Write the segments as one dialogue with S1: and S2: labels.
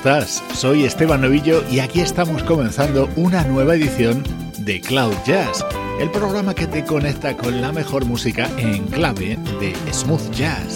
S1: Estás? Soy Esteban Novillo y aquí estamos comenzando una nueva edición de Cloud Jazz, el programa que te conecta con la mejor música en clave de smooth jazz.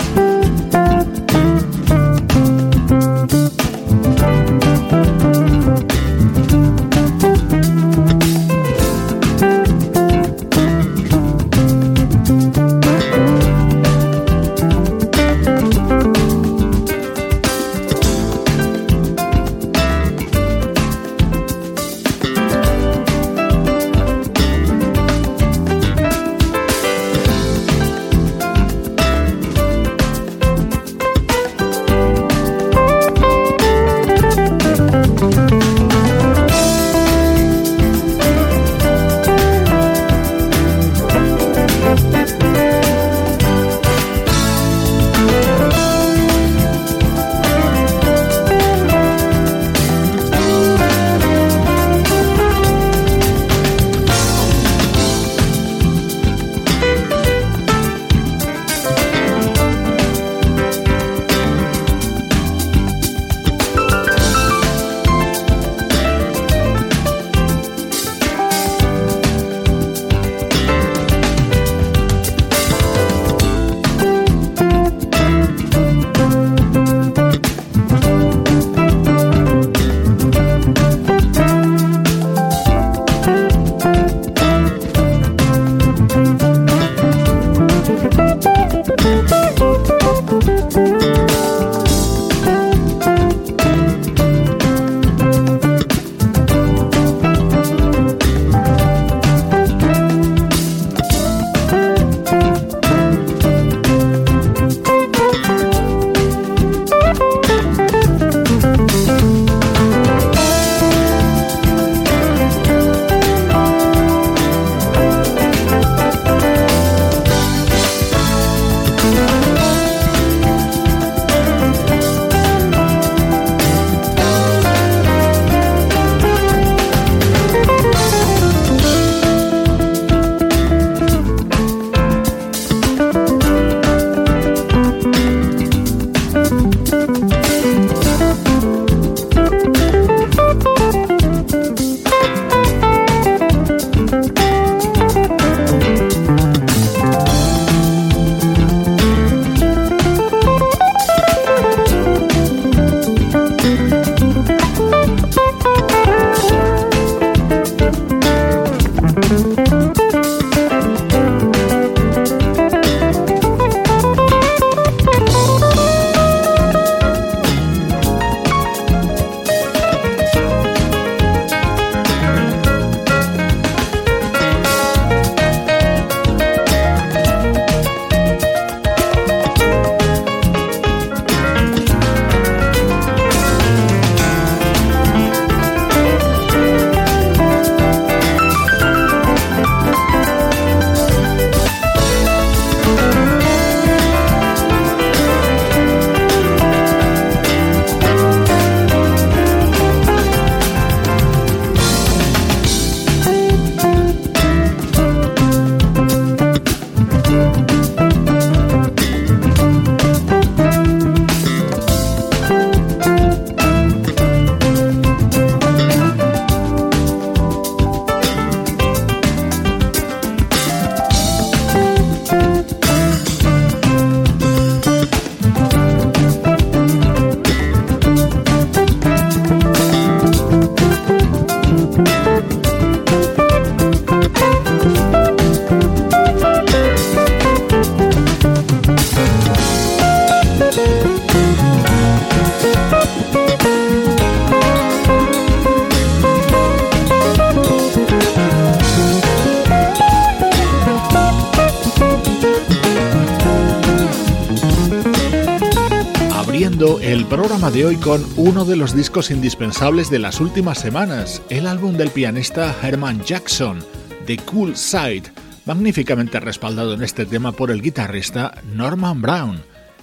S1: Discos indispensables de las últimas semanas, el álbum del pianista Herman Jackson, The Cool Side, magníficamente respaldado en este tema por el guitarrista Norman Brown.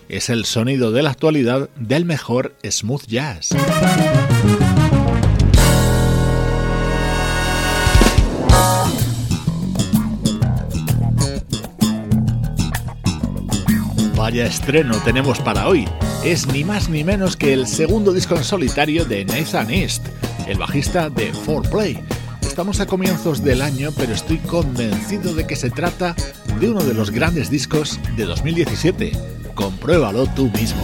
S1: Es el sonido de la actualidad del mejor smooth jazz. Estreno tenemos para hoy. Es ni más ni menos que el segundo disco en solitario de Nathan East, el bajista de 4Play. Estamos a comienzos del año, pero estoy convencido de que se trata de uno de los grandes discos de 2017. Compruébalo tú mismo.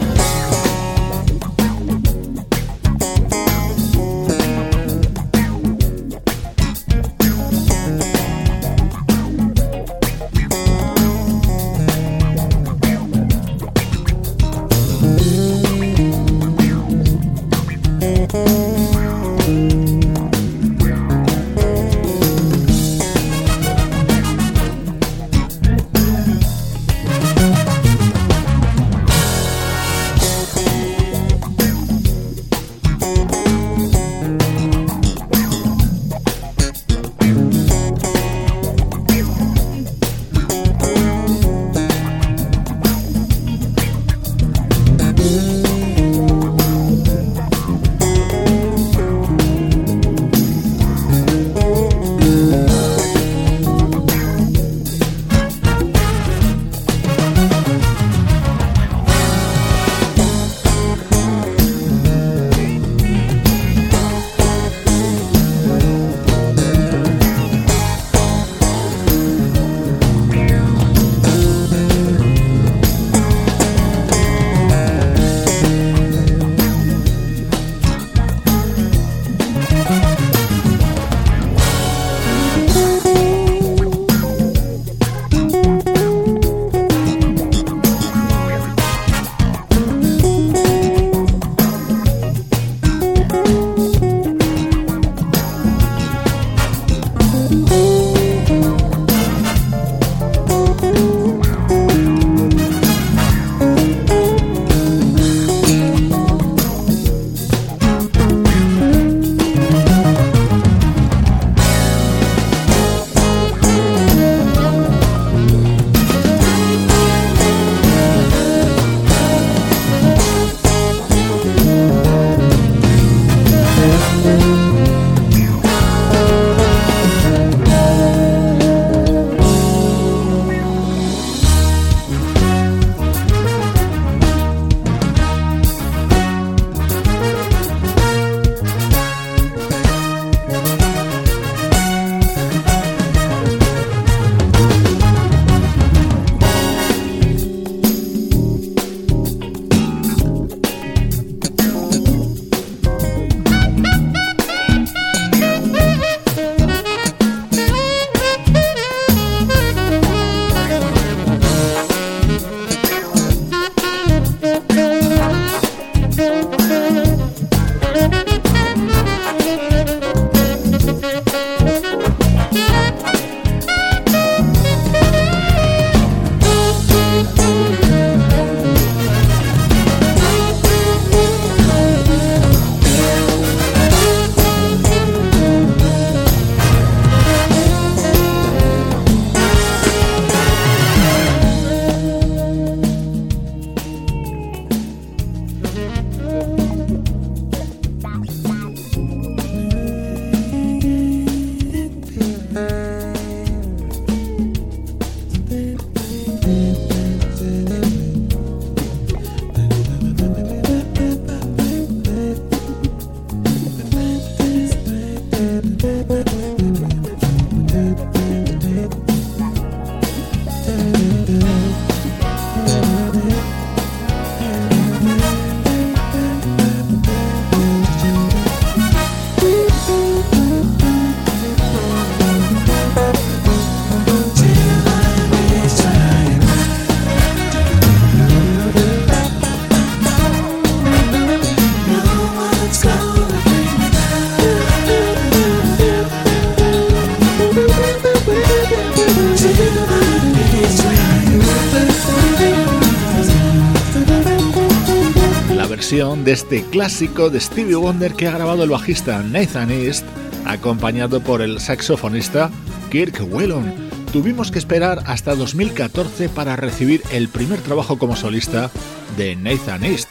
S1: De este clásico de Stevie Wonder que ha grabado el bajista Nathan East, acompañado por el saxofonista Kirk Whelan. Tuvimos que esperar hasta 2014 para recibir el primer trabajo como solista de Nathan East.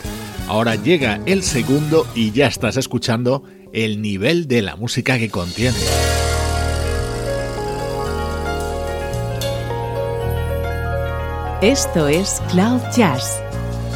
S1: Ahora llega el segundo y ya estás escuchando el nivel de la música que contiene.
S2: Esto es Cloud Jazz,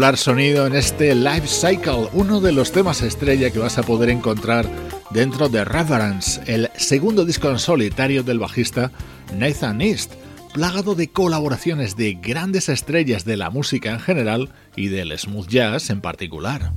S1: Sonido en este Life Cycle, uno de los temas estrella que vas a poder encontrar dentro de Reverence, el segundo disco en solitario del bajista Nathan East, plagado de colaboraciones de grandes estrellas de la música en general y del smooth jazz en particular.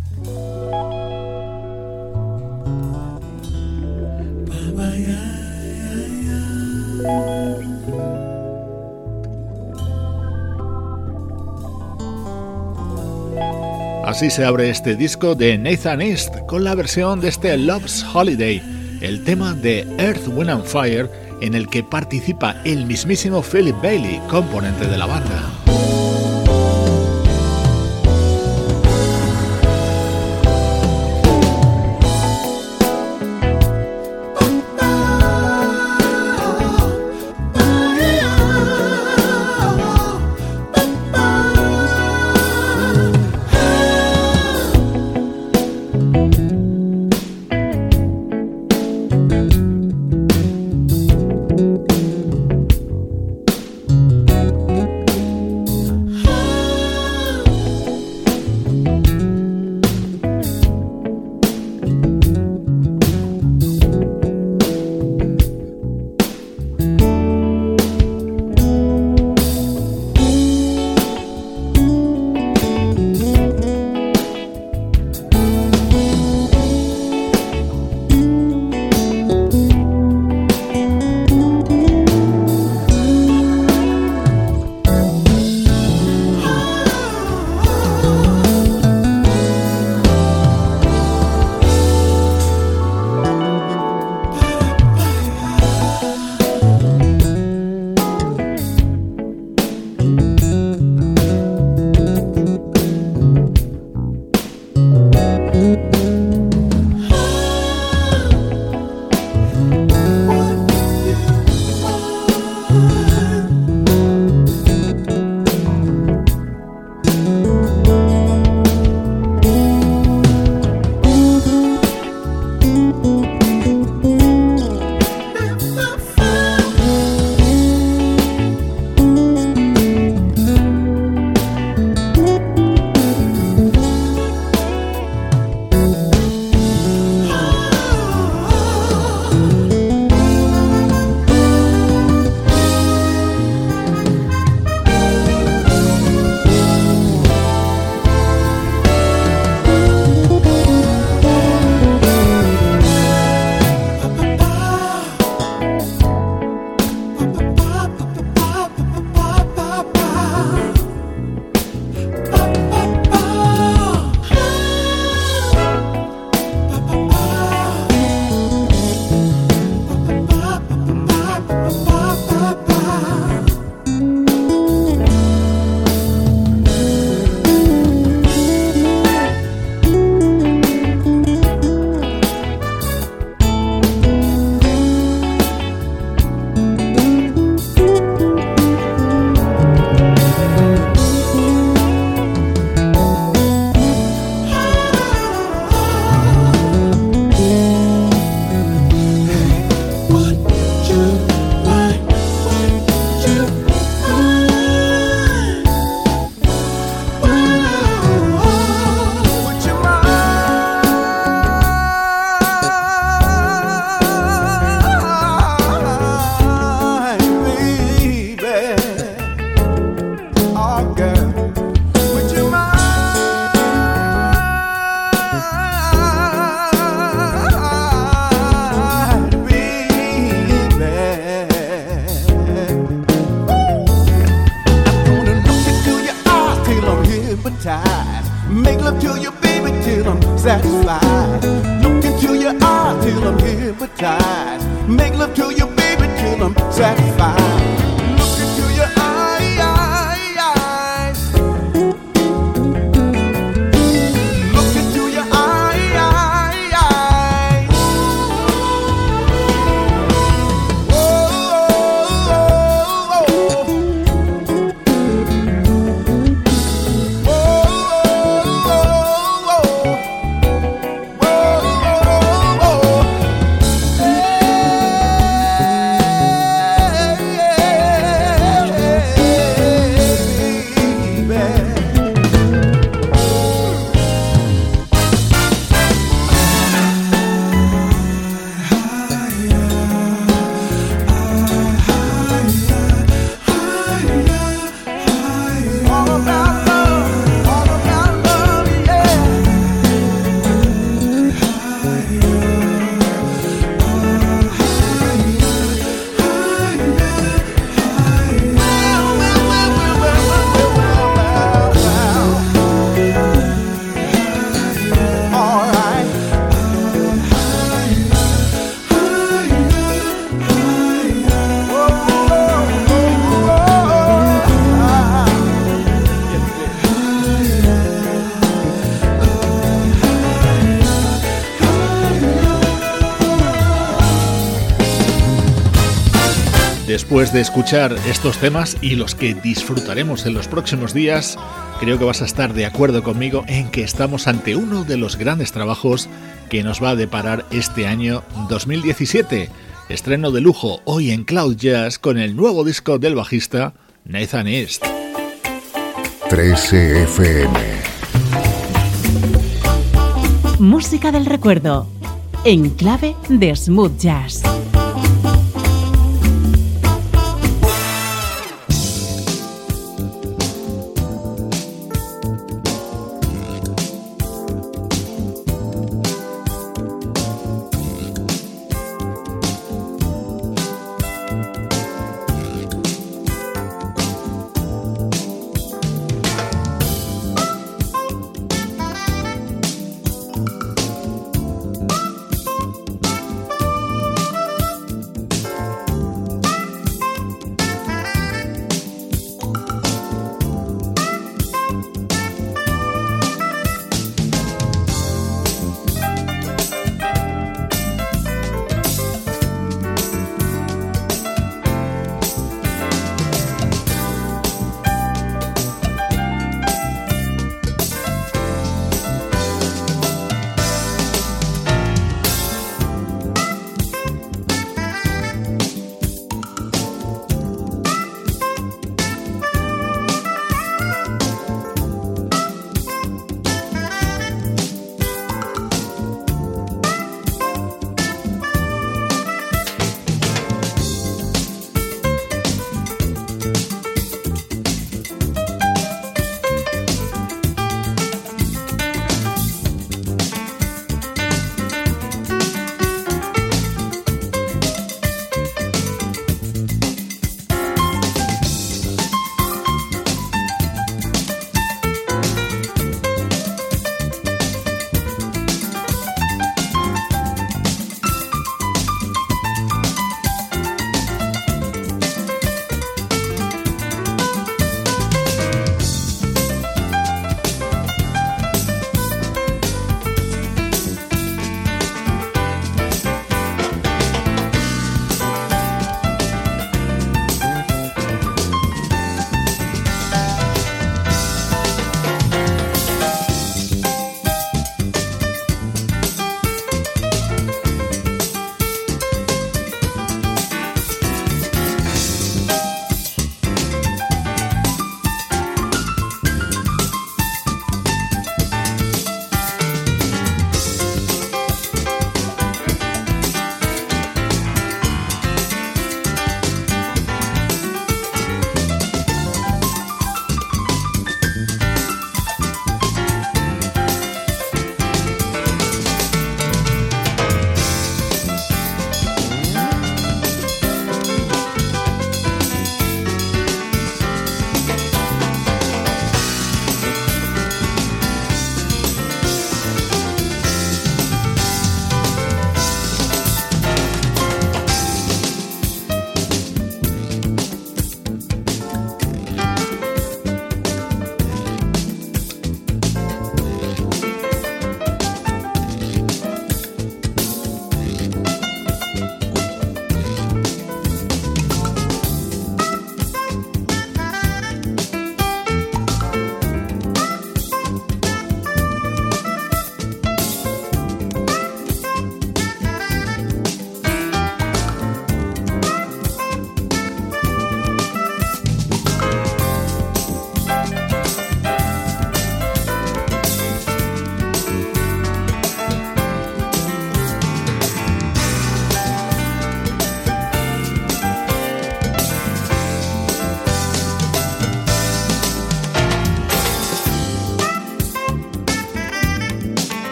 S1: Así se abre este disco de Nathan East con la versión de este Love's Holiday, el tema de Earth, Wind and Fire en el que participa el mismísimo Philip Bailey, componente de la banda.
S3: satisfied. Look into your eyes till I'm hypnotized. Make love to your baby till I'm satisfied.
S1: De escuchar estos temas y los que disfrutaremos en los próximos días, creo que vas a estar de acuerdo conmigo en que estamos ante uno de los grandes trabajos que nos va a deparar este año 2017. Estreno de lujo hoy en Cloud Jazz con el nuevo disco del bajista Nathan East.
S4: 13 FM.
S2: Música del recuerdo. En clave de smooth jazz.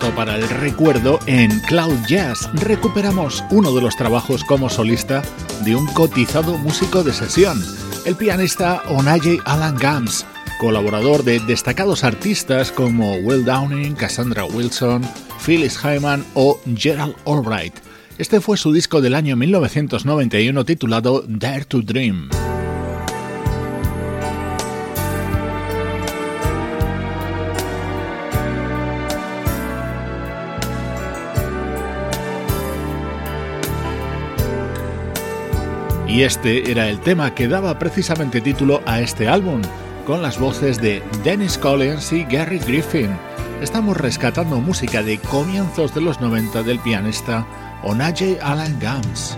S1: Para el recuerdo en Cloud Jazz. Recuperamos uno de los trabajos como solista de un cotizado músico de sesión, el pianista Onaje Alan Gams, colaborador de destacados artistas como Will Downing, Cassandra Wilson, Phyllis Hyman o Gerald Albright. Este fue su disco del año 1991 titulado Dare to Dream. Y este era el tema que daba precisamente título a este álbum, con las voces de Dennis Collins y Gary Griffin. Estamos rescatando música de comienzos de los 90 del pianista Onaje Alan Gams.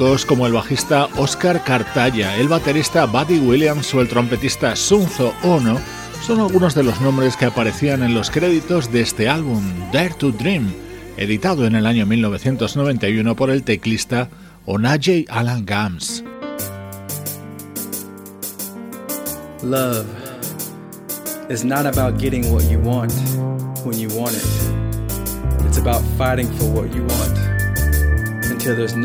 S1: Como el bajista Oscar Cartaya, el baterista Buddy Williams o el trompetista Sunzo Ono son algunos de los nombres que aparecían en los créditos de este álbum, Dare to Dream, editado en el año 1991 por el teclista Onaje Alan Gams.
S5: Love is not about getting what you want when you want it.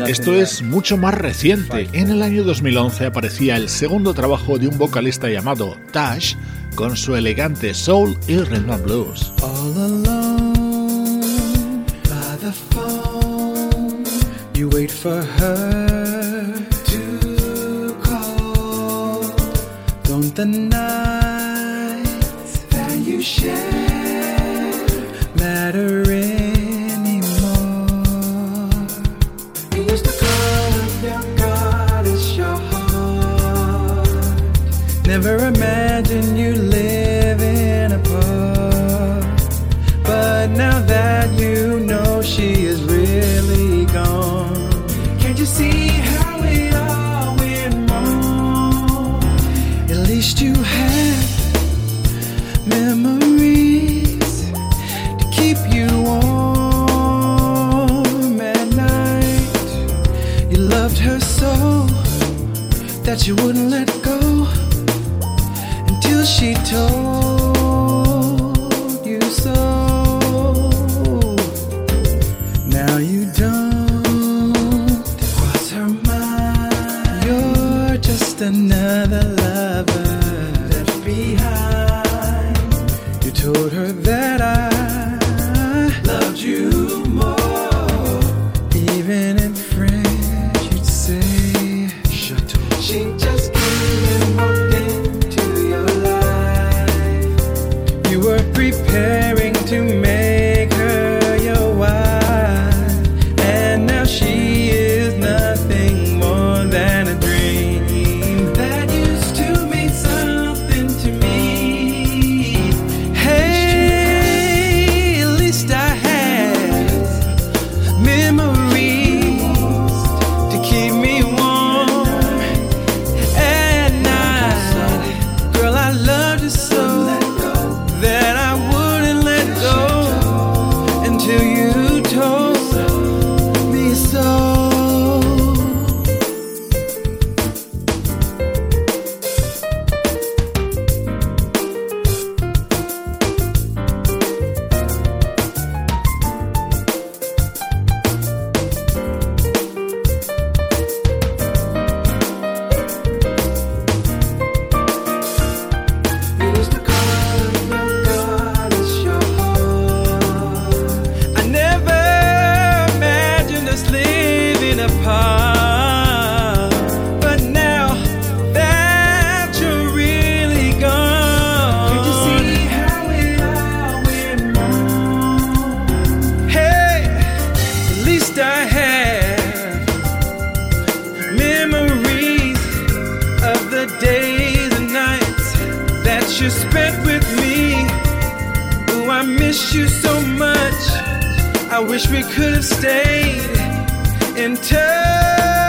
S5: Esto es
S1: mucho más reciente. En el año 2011 aparecía el segundo trabajo de un vocalista llamado Tash con su elegante soul y rhythm blues.
S5: All Never imagine you living apart. But now that you know she is really gone, can't you see how it all went wrong? At least you have memories to keep you warm at night. You loved her so that you wouldn't let しと least I have memories of the days and nights that you spent with me. Oh, I miss you so much. I wish we could have stayed in touch.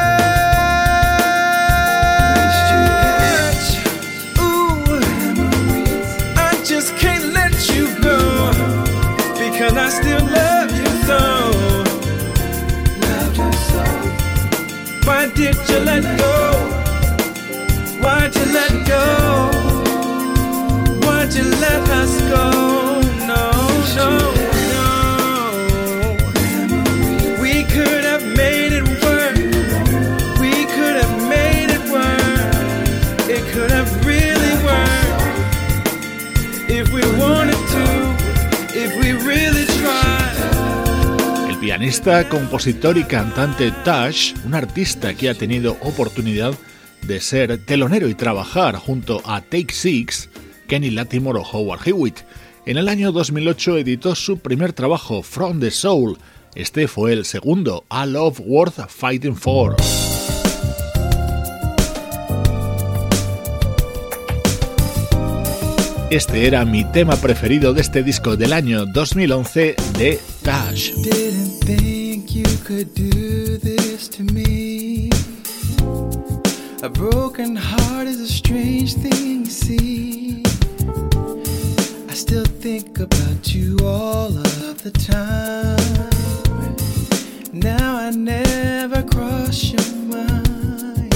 S5: Did you let go? Why'd you let go?
S1: Pianista, compositor y cantante Tash, un artista que ha tenido oportunidad de ser telonero y trabajar junto a Take Six, Kenny Latimore o Howard Hewitt. En el año 2008 editó su primer trabajo, From the Soul. Este fue el segundo, A Love Worth Fighting For. Este era mi tema preferido de este disco del año 2011 de
S5: to me. A broken heart is a strange thing, you see. I still think about you all of the time. Now I never cross your mind.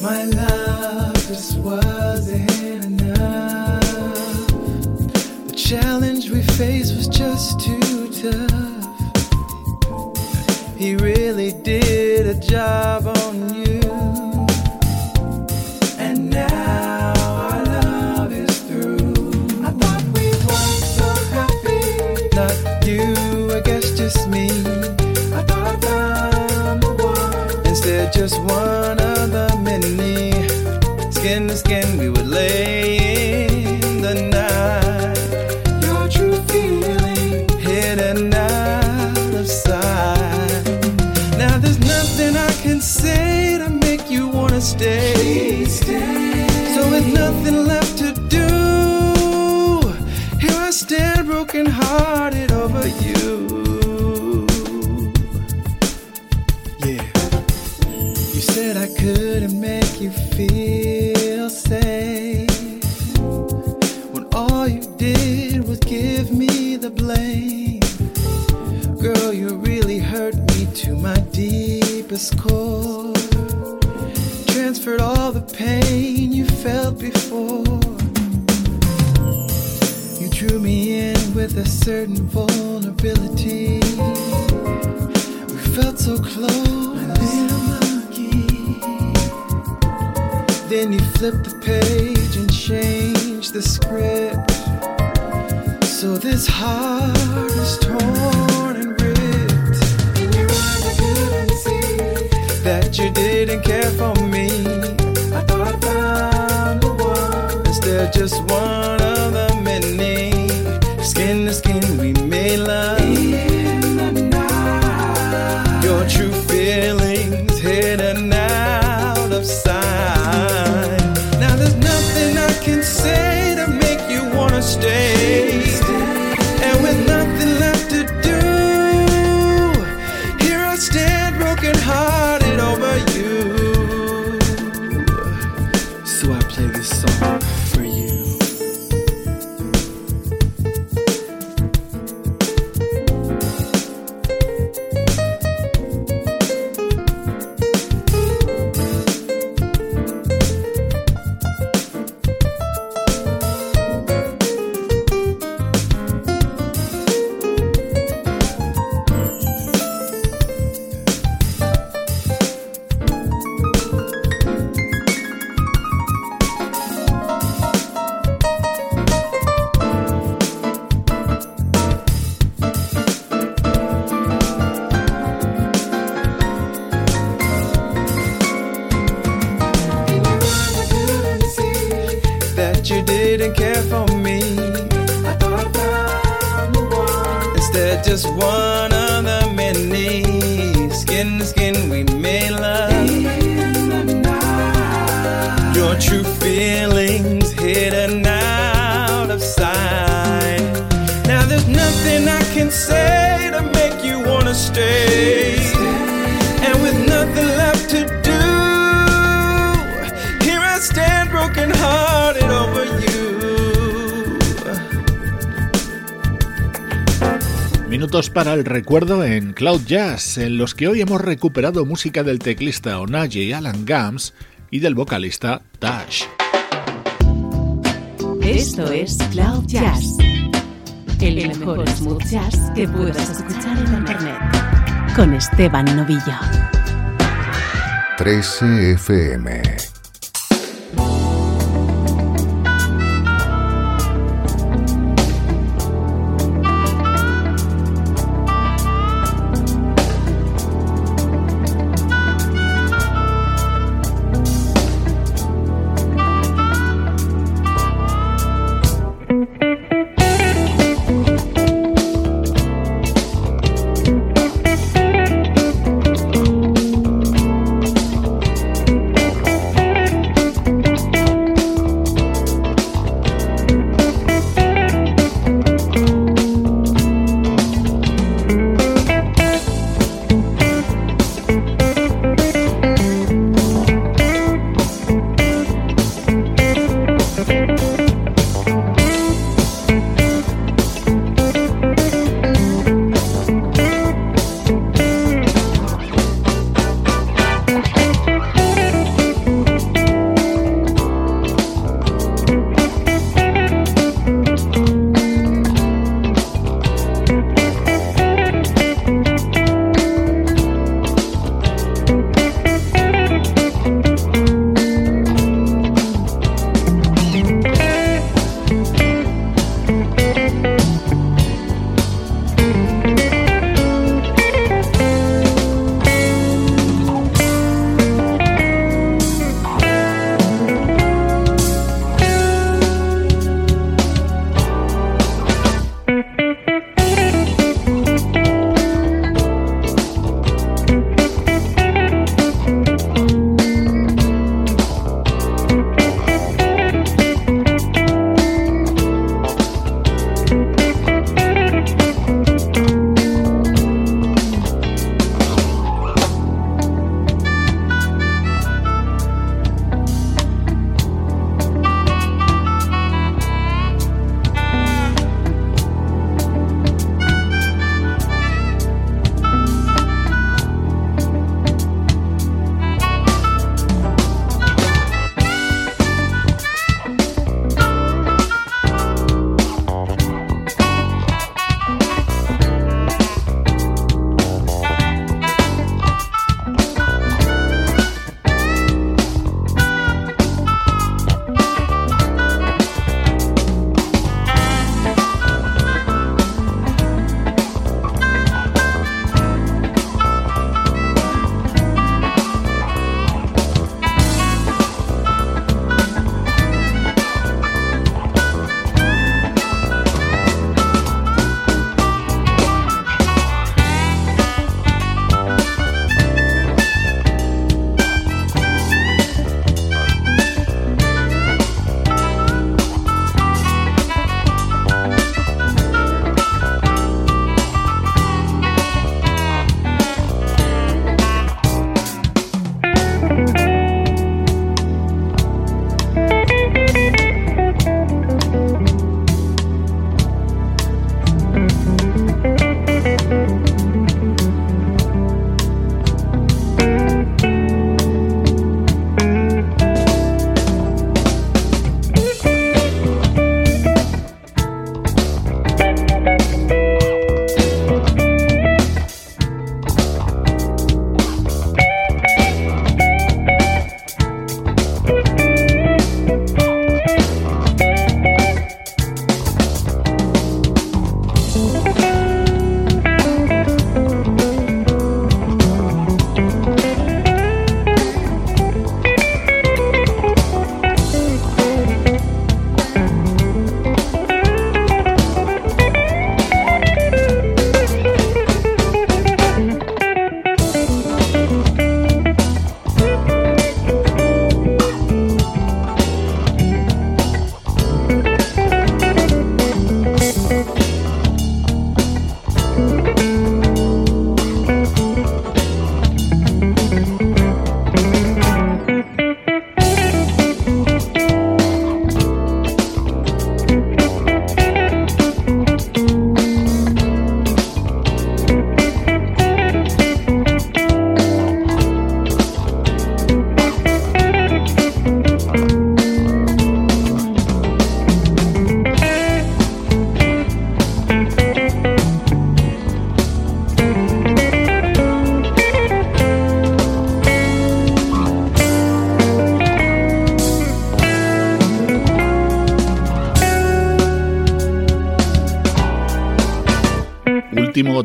S5: My love just wasn't enough. The challenge we faced was just too tough. He really did a job on you. And now our love is through. I thought we were so happy. Not you, I guess just me. I thought I'm the one. Instead, just one of the many skin to skin, we would lay day. certain vulnerability. We felt so close. Then you flipped the page and changed the script. So this heart is torn and ripped. And you couldn't see that you didn't care for me. I thought I found the one. Instead, just one skin we made love.
S1: recuerdo en Cloud Jazz, en los que hoy hemos recuperado música del teclista Onaje Alan Gams y del vocalista Dash.
S2: Esto es Cloud Jazz, el mejor smooth jazz que puedas escuchar en internet, con Esteban Novillo.
S4: 13 FM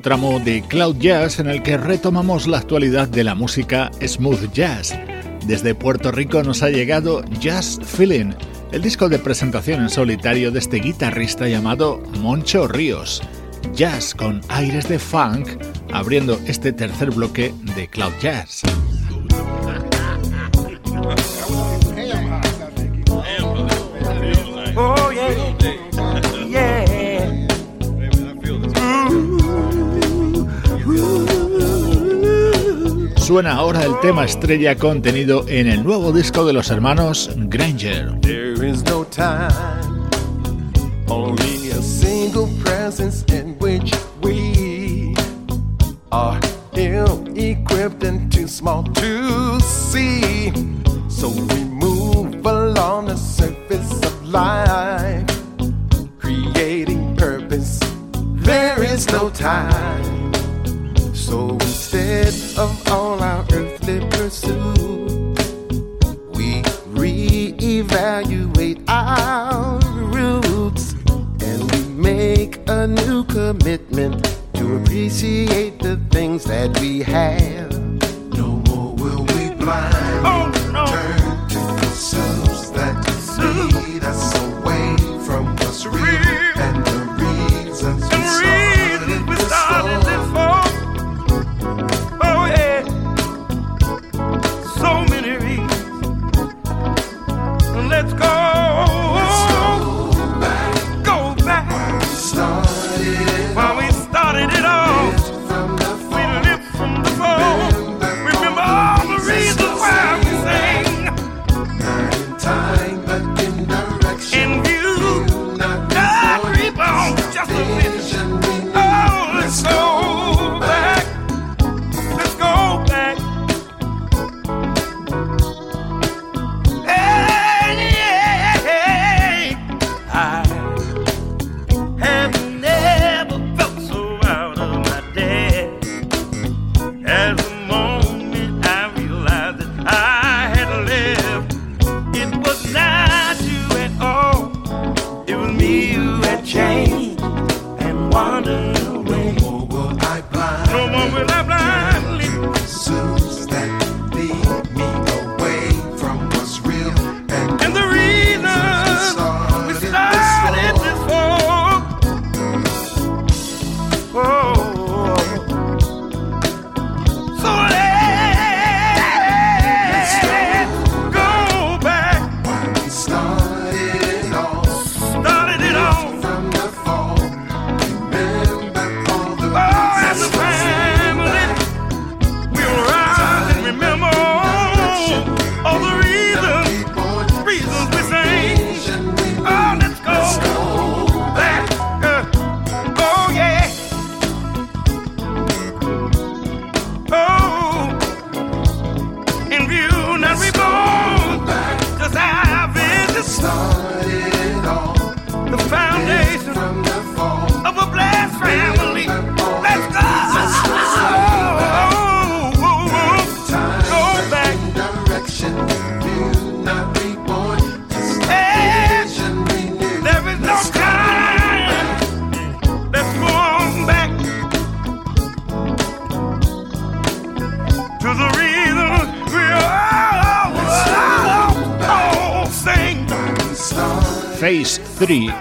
S1: tramo de Cloud Jazz en el que retomamos la actualidad de la música smooth jazz. Desde Puerto Rico nos ha llegado Jazz Feeling, el disco de presentación en solitario de este guitarrista llamado Moncho Ríos. Jazz con aires de funk, abriendo este tercer bloque de Cloud Jazz. Suena ahora el tema estrella contenido en el nuevo disco de los hermanos Granger.
S3: There is no time, only a single presence in which we are ill equipped and too small to see. So we move along the surface of life, creating purpose. There is no time. So instead of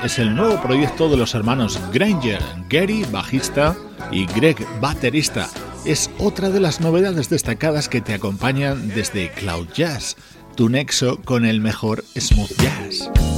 S1: es el nuevo proyecto de los hermanos Granger, Gary, bajista, y Greg, baterista. Es otra de las novedades destacadas que te acompañan desde Cloud Jazz, tu nexo con el mejor smooth jazz.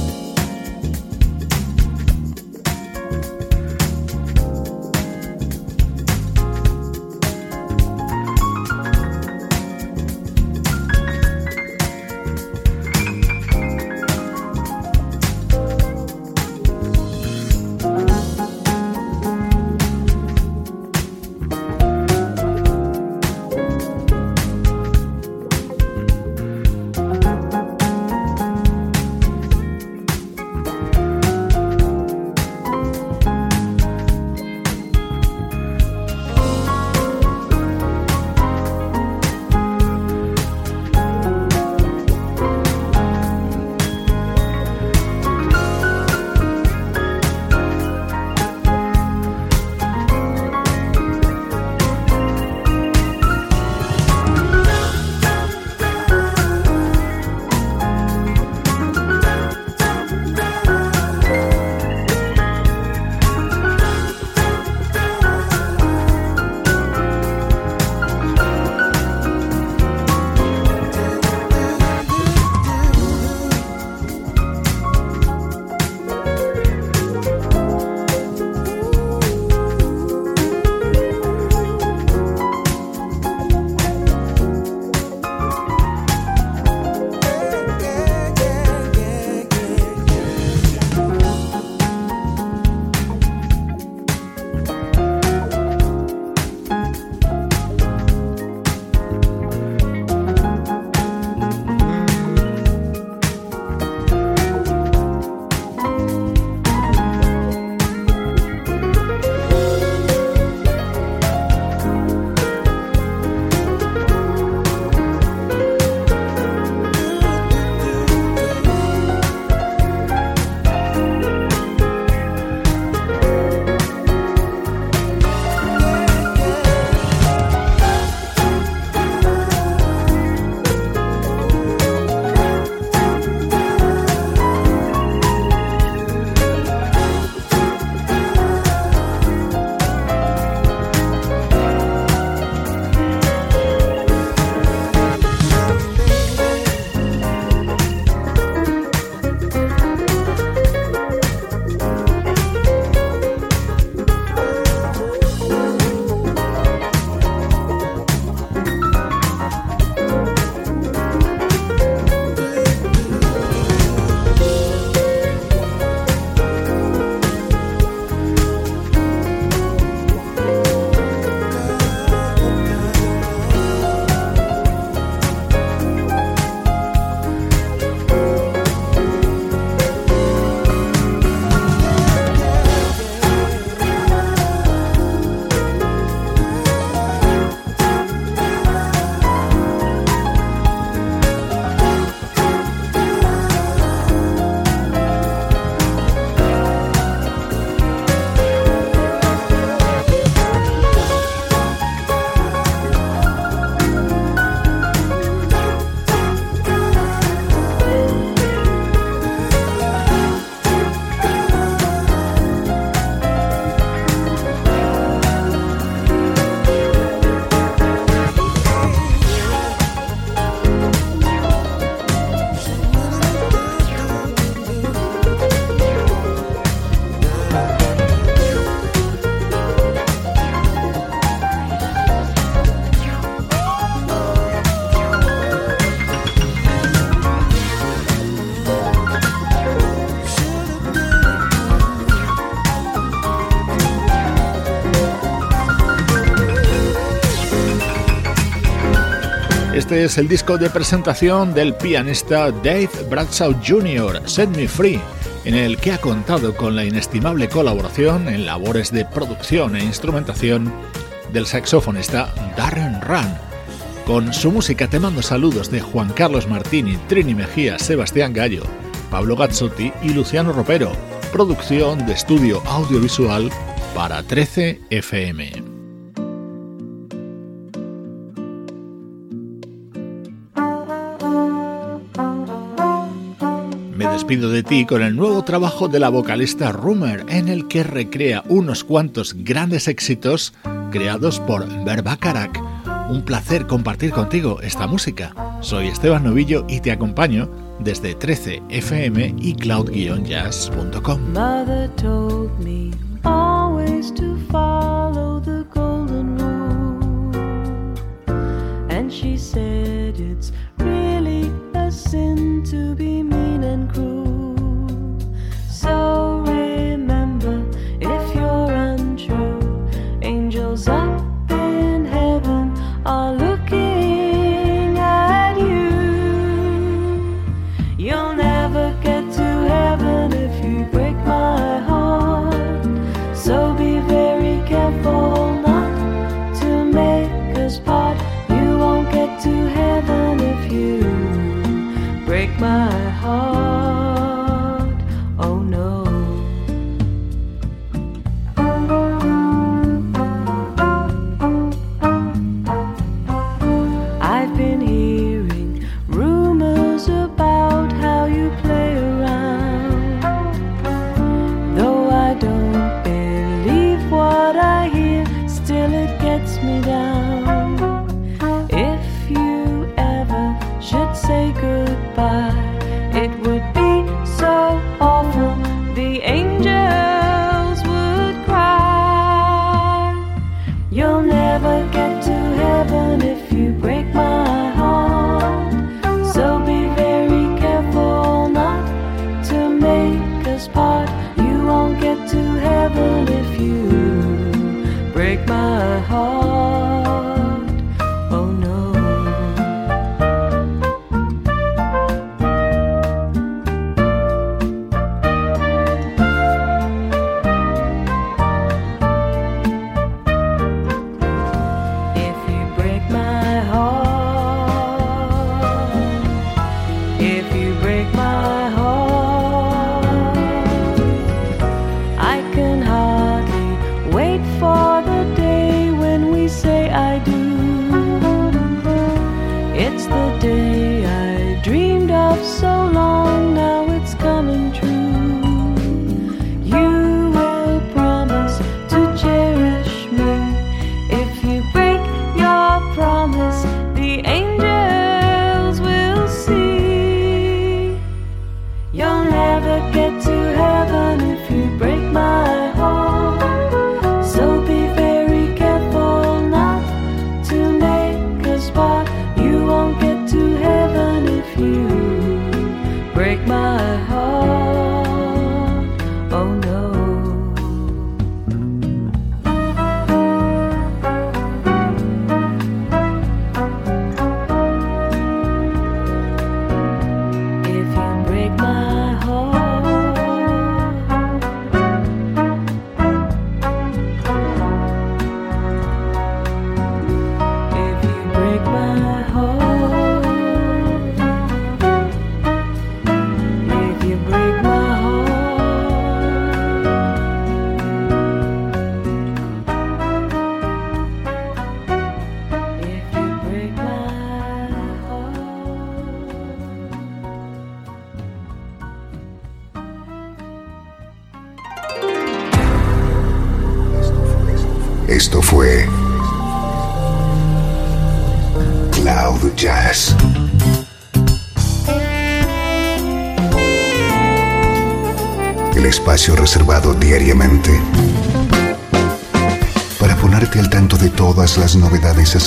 S1: Es el disco de presentación del pianista Dave Bradshaw Jr., Set Me Free, en el que ha contado con la inestimable colaboración en labores de producción e instrumentación del saxofonista Darren Run. Con su música te mando saludos de Juan Carlos Martini, Trini Mejía, Sebastián Gallo, Pablo Gazzotti y Luciano Ropero. Producción de estudio audiovisual para 13 FM. Despido de ti con el nuevo trabajo de la vocalista Rumor, en el que recrea unos cuantos grandes éxitos creados por Verba Un placer compartir contigo esta música. Soy Esteban Novillo y te acompaño desde 13fm y cloud-jazz.com.
S6: she said it's really a sin to be